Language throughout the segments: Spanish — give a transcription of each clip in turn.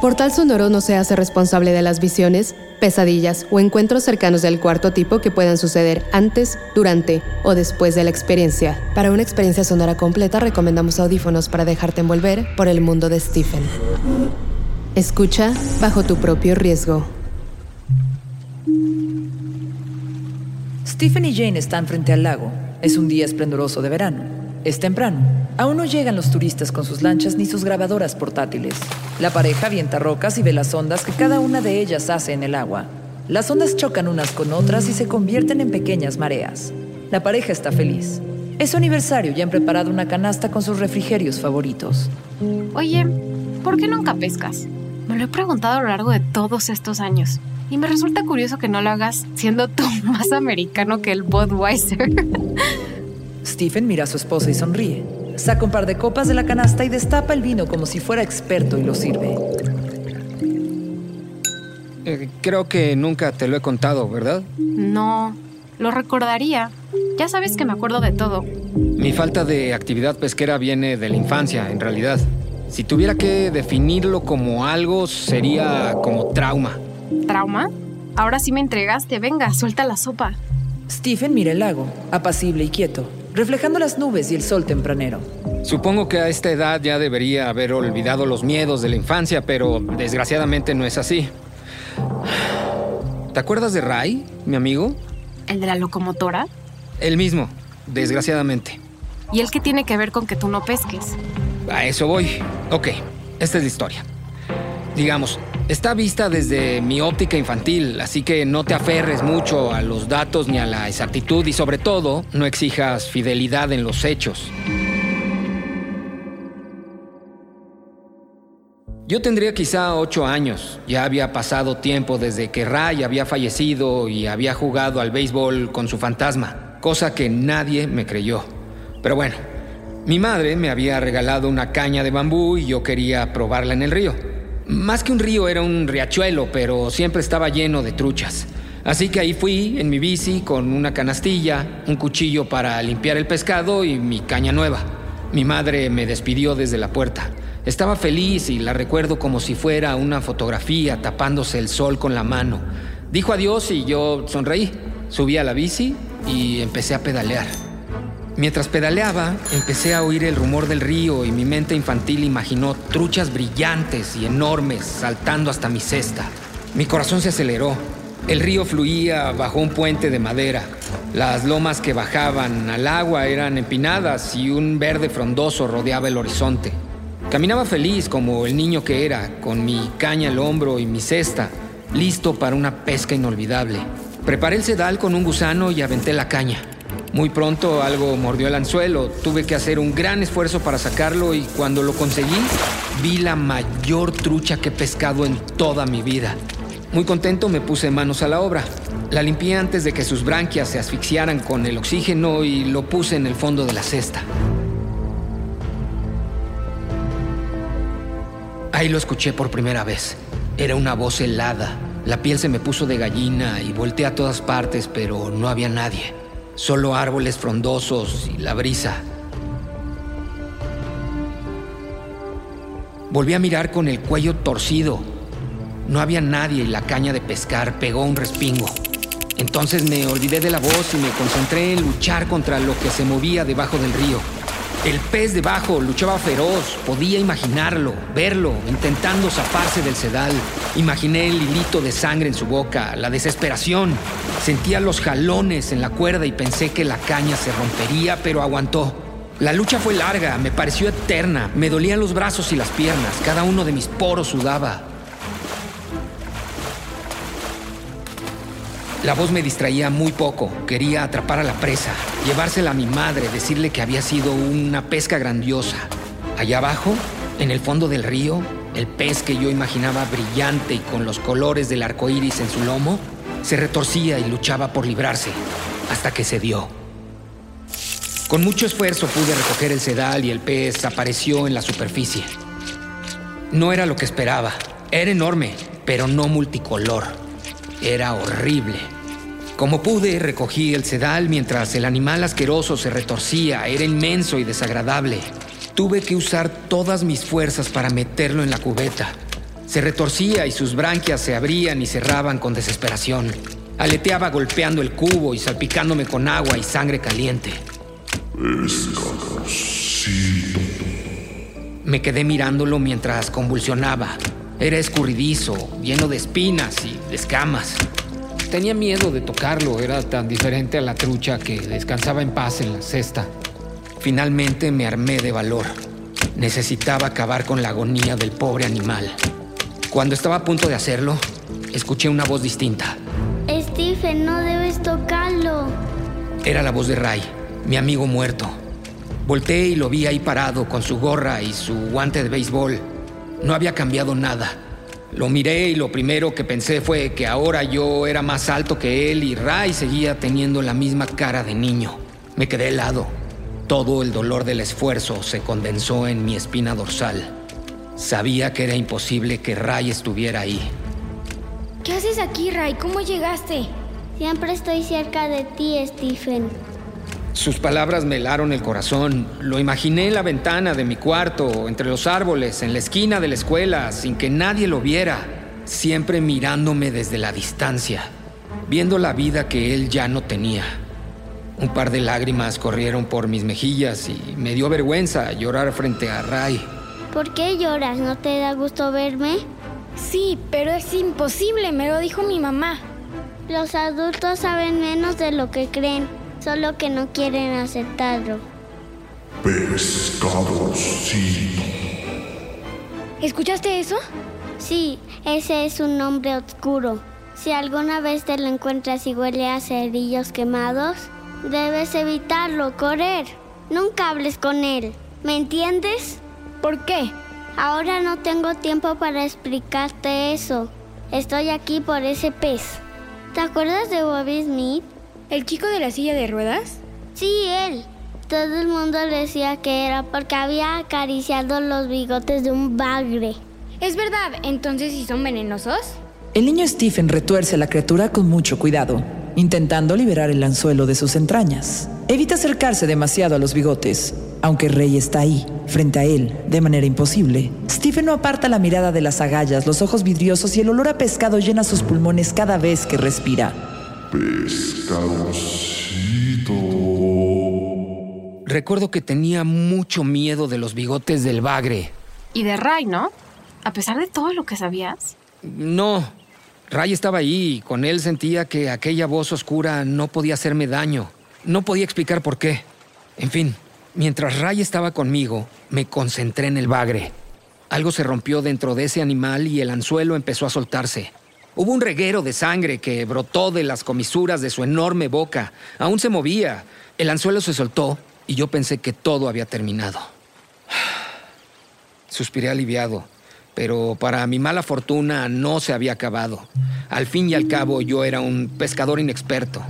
Portal Sonoro no se hace responsable de las visiones, pesadillas o encuentros cercanos del cuarto tipo que puedan suceder antes, durante o después de la experiencia. Para una experiencia sonora completa recomendamos audífonos para dejarte envolver por el mundo de Stephen. Escucha bajo tu propio riesgo. Stephen y Jane están frente al lago. Es un día esplendoroso de verano. Es temprano. Aún no llegan los turistas con sus lanchas ni sus grabadoras portátiles. La pareja avienta rocas y ve las ondas que cada una de ellas hace en el agua. Las ondas chocan unas con otras y se convierten en pequeñas mareas. La pareja está feliz. Es su aniversario y han preparado una canasta con sus refrigerios favoritos. Oye, ¿por qué nunca pescas? Me lo he preguntado a lo largo de todos estos años. Y me resulta curioso que no lo hagas siendo tú más americano que el Budweiser. Stephen mira a su esposa y sonríe. Saca un par de copas de la canasta y destapa el vino como si fuera experto y lo sirve. Eh, creo que nunca te lo he contado, ¿verdad? No, lo recordaría. Ya sabes que me acuerdo de todo. Mi falta de actividad pesquera viene de la infancia, en realidad. Si tuviera que definirlo como algo, sería como trauma. ¿Trauma? Ahora sí me entregaste. Venga, suelta la sopa. Stephen mira el lago, apacible y quieto reflejando las nubes y el sol tempranero. Supongo que a esta edad ya debería haber olvidado los miedos de la infancia, pero desgraciadamente no es así. ¿Te acuerdas de Ray, mi amigo? ¿El de la locomotora? El mismo, desgraciadamente. ¿Y el qué tiene que ver con que tú no pesques? A eso voy. Ok, esta es la historia. Digamos, Está vista desde mi óptica infantil, así que no te aferres mucho a los datos ni a la exactitud y sobre todo no exijas fidelidad en los hechos. Yo tendría quizá ocho años. Ya había pasado tiempo desde que Ray había fallecido y había jugado al béisbol con su fantasma, cosa que nadie me creyó. Pero bueno, mi madre me había regalado una caña de bambú y yo quería probarla en el río. Más que un río era un riachuelo, pero siempre estaba lleno de truchas. Así que ahí fui en mi bici con una canastilla, un cuchillo para limpiar el pescado y mi caña nueva. Mi madre me despidió desde la puerta. Estaba feliz y la recuerdo como si fuera una fotografía tapándose el sol con la mano. Dijo adiós y yo sonreí. Subí a la bici y empecé a pedalear. Mientras pedaleaba, empecé a oír el rumor del río y mi mente infantil imaginó truchas brillantes y enormes saltando hasta mi cesta. Mi corazón se aceleró. El río fluía bajo un puente de madera. Las lomas que bajaban al agua eran empinadas y un verde frondoso rodeaba el horizonte. Caminaba feliz como el niño que era, con mi caña al hombro y mi cesta, listo para una pesca inolvidable. Preparé el sedal con un gusano y aventé la caña. Muy pronto algo mordió el anzuelo, tuve que hacer un gran esfuerzo para sacarlo y cuando lo conseguí vi la mayor trucha que he pescado en toda mi vida. Muy contento me puse manos a la obra. La limpié antes de que sus branquias se asfixiaran con el oxígeno y lo puse en el fondo de la cesta. Ahí lo escuché por primera vez. Era una voz helada. La piel se me puso de gallina y volteé a todas partes, pero no había nadie solo árboles frondosos y la brisa. Volví a mirar con el cuello torcido. No había nadie y la caña de pescar pegó un respingo. Entonces me olvidé de la voz y me concentré en luchar contra lo que se movía debajo del río. El pez debajo luchaba feroz, podía imaginarlo, verlo, intentando zafarse del sedal. Imaginé el hilito de sangre en su boca, la desesperación. Sentía los jalones en la cuerda y pensé que la caña se rompería, pero aguantó. La lucha fue larga, me pareció eterna, me dolían los brazos y las piernas, cada uno de mis poros sudaba. La voz me distraía muy poco. Quería atrapar a la presa, llevársela a mi madre, decirle que había sido una pesca grandiosa. Allá abajo, en el fondo del río, el pez que yo imaginaba brillante y con los colores del arco iris en su lomo, se retorcía y luchaba por librarse, hasta que se dio. Con mucho esfuerzo pude recoger el sedal y el pez apareció en la superficie. No era lo que esperaba. Era enorme, pero no multicolor. Era horrible. Como pude, recogí el sedal mientras el animal asqueroso se retorcía. Era inmenso y desagradable. Tuve que usar todas mis fuerzas para meterlo en la cubeta. Se retorcía y sus branquias se abrían y cerraban con desesperación. Aleteaba golpeando el cubo y salpicándome con agua y sangre caliente. Me quedé mirándolo mientras convulsionaba. Era escurridizo, lleno de espinas y de escamas. Tenía miedo de tocarlo, era tan diferente a la trucha que descansaba en paz en la cesta. Finalmente me armé de valor. Necesitaba acabar con la agonía del pobre animal. Cuando estaba a punto de hacerlo, escuché una voz distinta. Stephen, no debes tocarlo. Era la voz de Ray, mi amigo muerto. Volté y lo vi ahí parado con su gorra y su guante de béisbol. No había cambiado nada. Lo miré y lo primero que pensé fue que ahora yo era más alto que él y Ray seguía teniendo la misma cara de niño. Me quedé helado. Todo el dolor del esfuerzo se condensó en mi espina dorsal. Sabía que era imposible que Ray estuviera ahí. ¿Qué haces aquí, Ray? ¿Cómo llegaste? Siempre estoy cerca de ti, Stephen. Sus palabras me helaron el corazón. Lo imaginé en la ventana de mi cuarto, entre los árboles, en la esquina de la escuela, sin que nadie lo viera, siempre mirándome desde la distancia, viendo la vida que él ya no tenía. Un par de lágrimas corrieron por mis mejillas y me dio vergüenza llorar frente a Ray. ¿Por qué lloras? ¿No te da gusto verme? Sí, pero es imposible, me lo dijo mi mamá. Los adultos saben menos de lo que creen, solo que no quieren aceptarlo. Pescadorcito. ¿Escuchaste eso? Sí, ese es un nombre oscuro. Si alguna vez te lo encuentras y huele a cerillos quemados, debes evitarlo, correr. Nunca hables con él. ¿Me entiendes? ¿Por qué? Ahora no tengo tiempo para explicarte eso. Estoy aquí por ese pez. ¿Te acuerdas de Bobby Smith? ¿El chico de la silla de ruedas? Sí, él. Todo el mundo decía que era porque había acariciado los bigotes de un bagre. Es verdad, entonces si son venenosos. El niño Stephen retuerce a la criatura con mucho cuidado, intentando liberar el anzuelo de sus entrañas. Evita acercarse demasiado a los bigotes, aunque Rey está ahí, frente a él, de manera imposible. Stephen no aparta la mirada de las agallas, los ojos vidriosos y el olor a pescado llena sus pulmones cada vez que respira. Pescadorcito. Recuerdo que tenía mucho miedo de los bigotes del bagre. Y de Ray, ¿no? A pesar de todo lo que sabías. No, Ray estaba ahí y con él sentía que aquella voz oscura no podía hacerme daño. No podía explicar por qué. En fin, mientras Ray estaba conmigo, me concentré en el bagre. Algo se rompió dentro de ese animal y el anzuelo empezó a soltarse. Hubo un reguero de sangre que brotó de las comisuras de su enorme boca. Aún se movía. El anzuelo se soltó y yo pensé que todo había terminado. Suspiré aliviado, pero para mi mala fortuna no se había acabado. Al fin y al cabo yo era un pescador inexperto.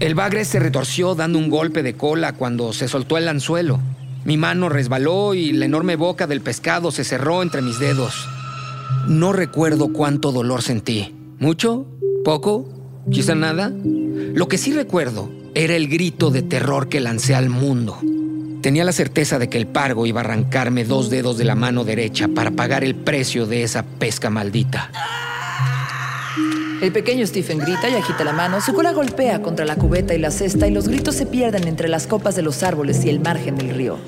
El bagre se retorció dando un golpe de cola cuando se soltó el anzuelo. Mi mano resbaló y la enorme boca del pescado se cerró entre mis dedos. No recuerdo cuánto dolor sentí. ¿Mucho? ¿Poco? ¿Quizá nada? Lo que sí recuerdo era el grito de terror que lancé al mundo. Tenía la certeza de que el pargo iba a arrancarme dos dedos de la mano derecha para pagar el precio de esa pesca maldita. El pequeño Stephen grita y agita la mano, su cola golpea contra la cubeta y la cesta y los gritos se pierden entre las copas de los árboles y el margen del río.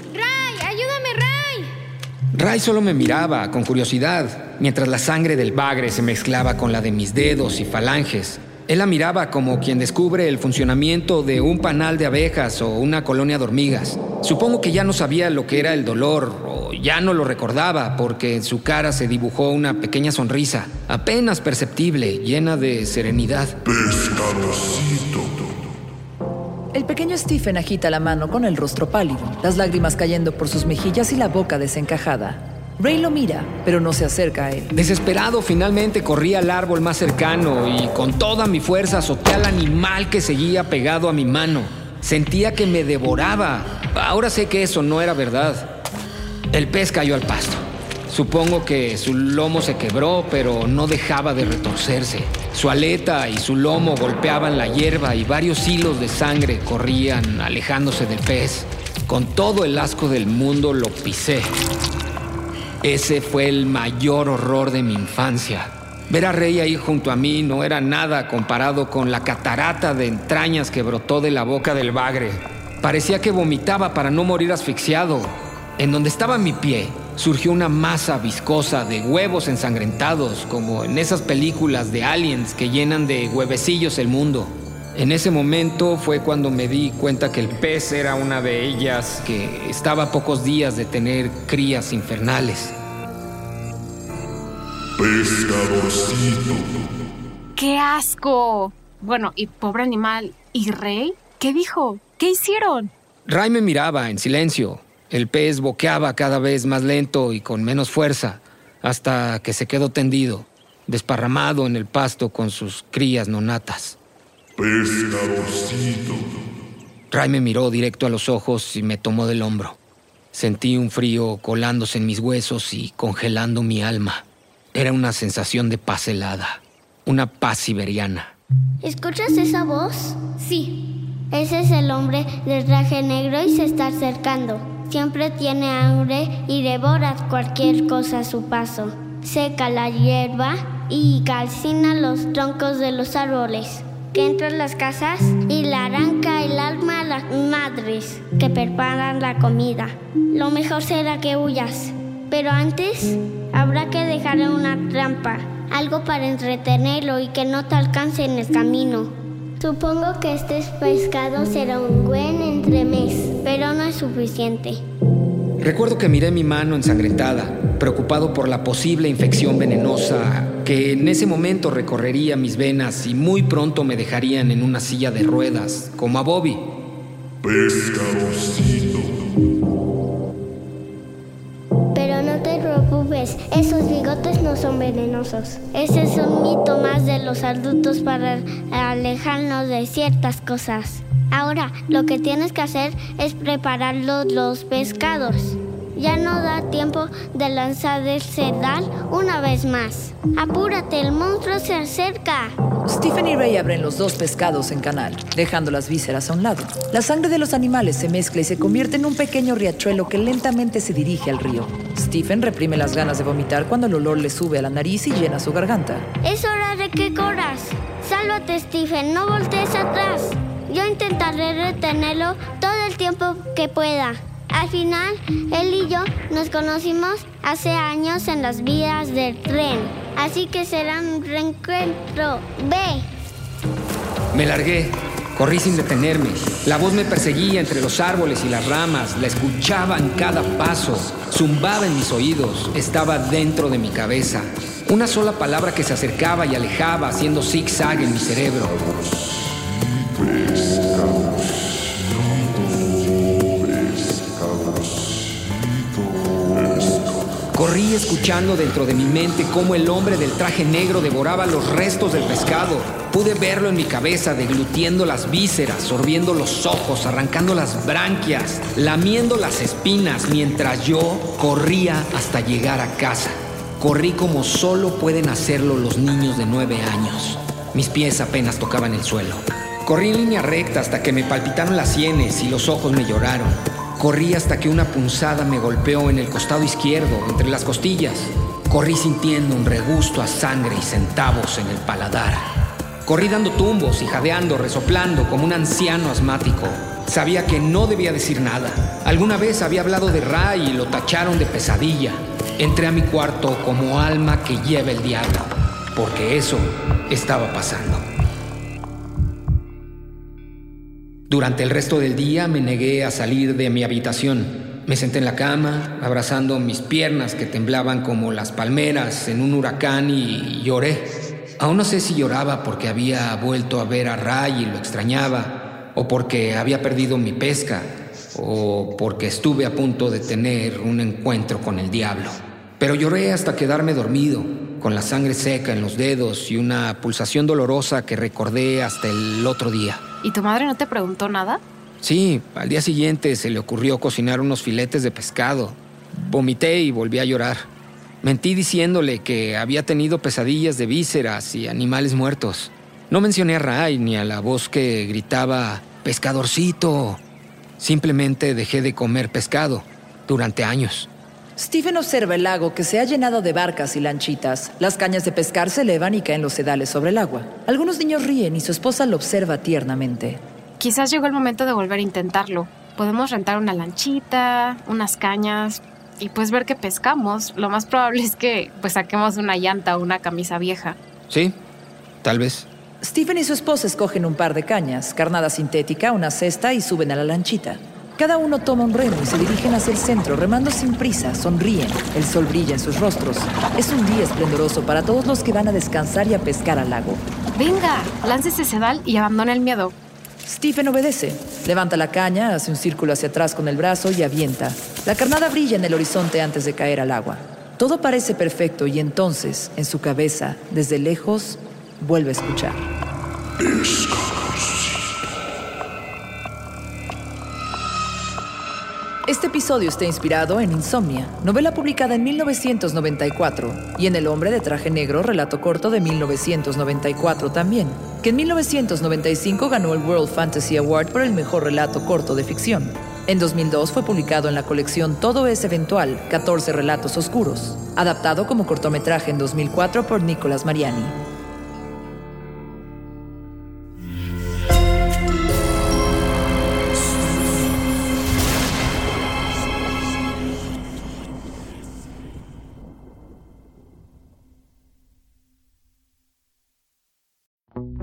¡Ray! Solo me miraba con curiosidad, mientras la sangre del bagre se mezclaba con la de mis dedos y falanges. Él la miraba como quien descubre el funcionamiento de un panal de abejas o una colonia de hormigas. Supongo que ya no sabía lo que era el dolor, o ya no lo recordaba porque en su cara se dibujó una pequeña sonrisa, apenas perceptible, llena de serenidad. Pescadorcito. El pequeño Stephen agita la mano con el rostro pálido, las lágrimas cayendo por sus mejillas y la boca desencajada. Ray lo mira, pero no se acerca a él. Desesperado, finalmente corrí al árbol más cercano y con toda mi fuerza azoté al animal que seguía pegado a mi mano. Sentía que me devoraba. Ahora sé que eso no era verdad. El pez cayó al pasto. Supongo que su lomo se quebró, pero no dejaba de retorcerse. Su aleta y su lomo golpeaban la hierba y varios hilos de sangre corrían alejándose del pez. Con todo el asco del mundo lo pisé. Ese fue el mayor horror de mi infancia. Ver a Rey ahí junto a mí no era nada comparado con la catarata de entrañas que brotó de la boca del bagre. Parecía que vomitaba para no morir asfixiado. En donde estaba mi pie surgió una masa viscosa de huevos ensangrentados, como en esas películas de aliens que llenan de huevecillos el mundo. En ese momento fue cuando me di cuenta que el pez era una de ellas, que estaba a pocos días de tener crías infernales. Pescadorcito. ¡Qué asco! Bueno, y pobre animal. ¿Y Rey? ¿Qué dijo? ¿Qué hicieron? Ray me miraba en silencio. El pez boqueaba cada vez más lento y con menos fuerza, hasta que se quedó tendido, desparramado en el pasto con sus crías nonatas. Pescadorcito. Ray me miró directo a los ojos y me tomó del hombro. Sentí un frío colándose en mis huesos y congelando mi alma. Era una sensación de paz helada, una paz siberiana. ¿Escuchas esa voz? Sí. Ese es el hombre del traje negro y se está acercando. Siempre tiene hambre y devora cualquier cosa a su paso. Seca la hierba y calcina los troncos de los árboles. Que entra en las casas y le arranca el alma a las madres que preparan la comida. Lo mejor será que huyas. Pero antes habrá que dejarle una trampa, algo para entretenerlo y que no te alcance en el camino. Supongo que este pescado será un buen entremés, pero no es suficiente. Recuerdo que miré mi mano ensangrentada, preocupado por la posible infección venenosa que en ese momento recorrería mis venas y muy pronto me dejarían en una silla de ruedas, como a Bobby. Pescadorcito. Esos bigotes no son venenosos. Ese es un mito más de los adultos para alejarnos de ciertas cosas. Ahora, lo que tienes que hacer es preparar los, los pescados. Ya no da tiempo de lanzar el sedal una vez más. Apúrate, el monstruo se acerca. Stephen y Ray abren los dos pescados en canal, dejando las vísceras a un lado. La sangre de los animales se mezcla y se convierte en un pequeño riachuelo que lentamente se dirige al río. Stephen reprime las ganas de vomitar cuando el olor le sube a la nariz y llena su garganta. Es hora de que corras. Sálvate, Stephen, no voltees atrás. Yo intentaré retenerlo todo el tiempo que pueda. Al final, él y yo nos conocimos hace años en las vías del tren. Así que será un reencuentro. Ve. Me largué, corrí sin detenerme. La voz me perseguía entre los árboles y las ramas, la escuchaba en cada paso, zumbaba en mis oídos, estaba dentro de mi cabeza. Una sola palabra que se acercaba y alejaba, haciendo zigzag en mi cerebro. Corrí escuchando dentro de mi mente cómo el hombre del traje negro devoraba los restos del pescado. Pude verlo en mi cabeza, deglutiendo las vísceras, sorbiendo los ojos, arrancando las branquias, lamiendo las espinas, mientras yo corría hasta llegar a casa. Corrí como solo pueden hacerlo los niños de nueve años. Mis pies apenas tocaban el suelo. Corrí en línea recta hasta que me palpitaron las sienes y los ojos me lloraron. Corrí hasta que una punzada me golpeó en el costado izquierdo, entre las costillas. Corrí sintiendo un regusto a sangre y centavos en el paladar. Corrí dando tumbos y jadeando, resoplando como un anciano asmático. Sabía que no debía decir nada. Alguna vez había hablado de Ray y lo tacharon de pesadilla. Entré a mi cuarto como alma que lleva el diablo, porque eso estaba pasando. Durante el resto del día me negué a salir de mi habitación. Me senté en la cama, abrazando mis piernas que temblaban como las palmeras en un huracán y lloré. Aún no sé si lloraba porque había vuelto a ver a Ray y lo extrañaba, o porque había perdido mi pesca, o porque estuve a punto de tener un encuentro con el diablo. Pero lloré hasta quedarme dormido, con la sangre seca en los dedos y una pulsación dolorosa que recordé hasta el otro día. ¿Y tu madre no te preguntó nada? Sí, al día siguiente se le ocurrió cocinar unos filetes de pescado. Vomité y volví a llorar. Mentí diciéndole que había tenido pesadillas de vísceras y animales muertos. No mencioné a Ray ni a la voz que gritaba pescadorcito. Simplemente dejé de comer pescado durante años. Stephen observa el lago que se ha llenado de barcas y lanchitas. Las cañas de pescar se elevan y caen los sedales sobre el agua. Algunos niños ríen y su esposa lo observa tiernamente. Quizás llegó el momento de volver a intentarlo. Podemos rentar una lanchita, unas cañas y pues ver qué pescamos. Lo más probable es que pues saquemos una llanta o una camisa vieja. Sí, tal vez. Stephen y su esposa escogen un par de cañas, carnada sintética, una cesta y suben a la lanchita. Cada uno toma un remo y se dirigen hacia el centro, remando sin prisa, sonríen. El sol brilla en sus rostros. Es un día esplendoroso para todos los que van a descansar y a pescar al lago. Venga, láncese sedal y abandona el miedo. Stephen obedece. Levanta la caña, hace un círculo hacia atrás con el brazo y avienta. La carnada brilla en el horizonte antes de caer al agua. Todo parece perfecto y entonces, en su cabeza, desde lejos, vuelve a escuchar. Este episodio está inspirado en Insomnia, novela publicada en 1994, y en El hombre de traje negro, relato corto de 1994 también, que en 1995 ganó el World Fantasy Award por el mejor relato corto de ficción. En 2002 fue publicado en la colección Todo es Eventual, 14 Relatos Oscuros, adaptado como cortometraje en 2004 por Nicolas Mariani.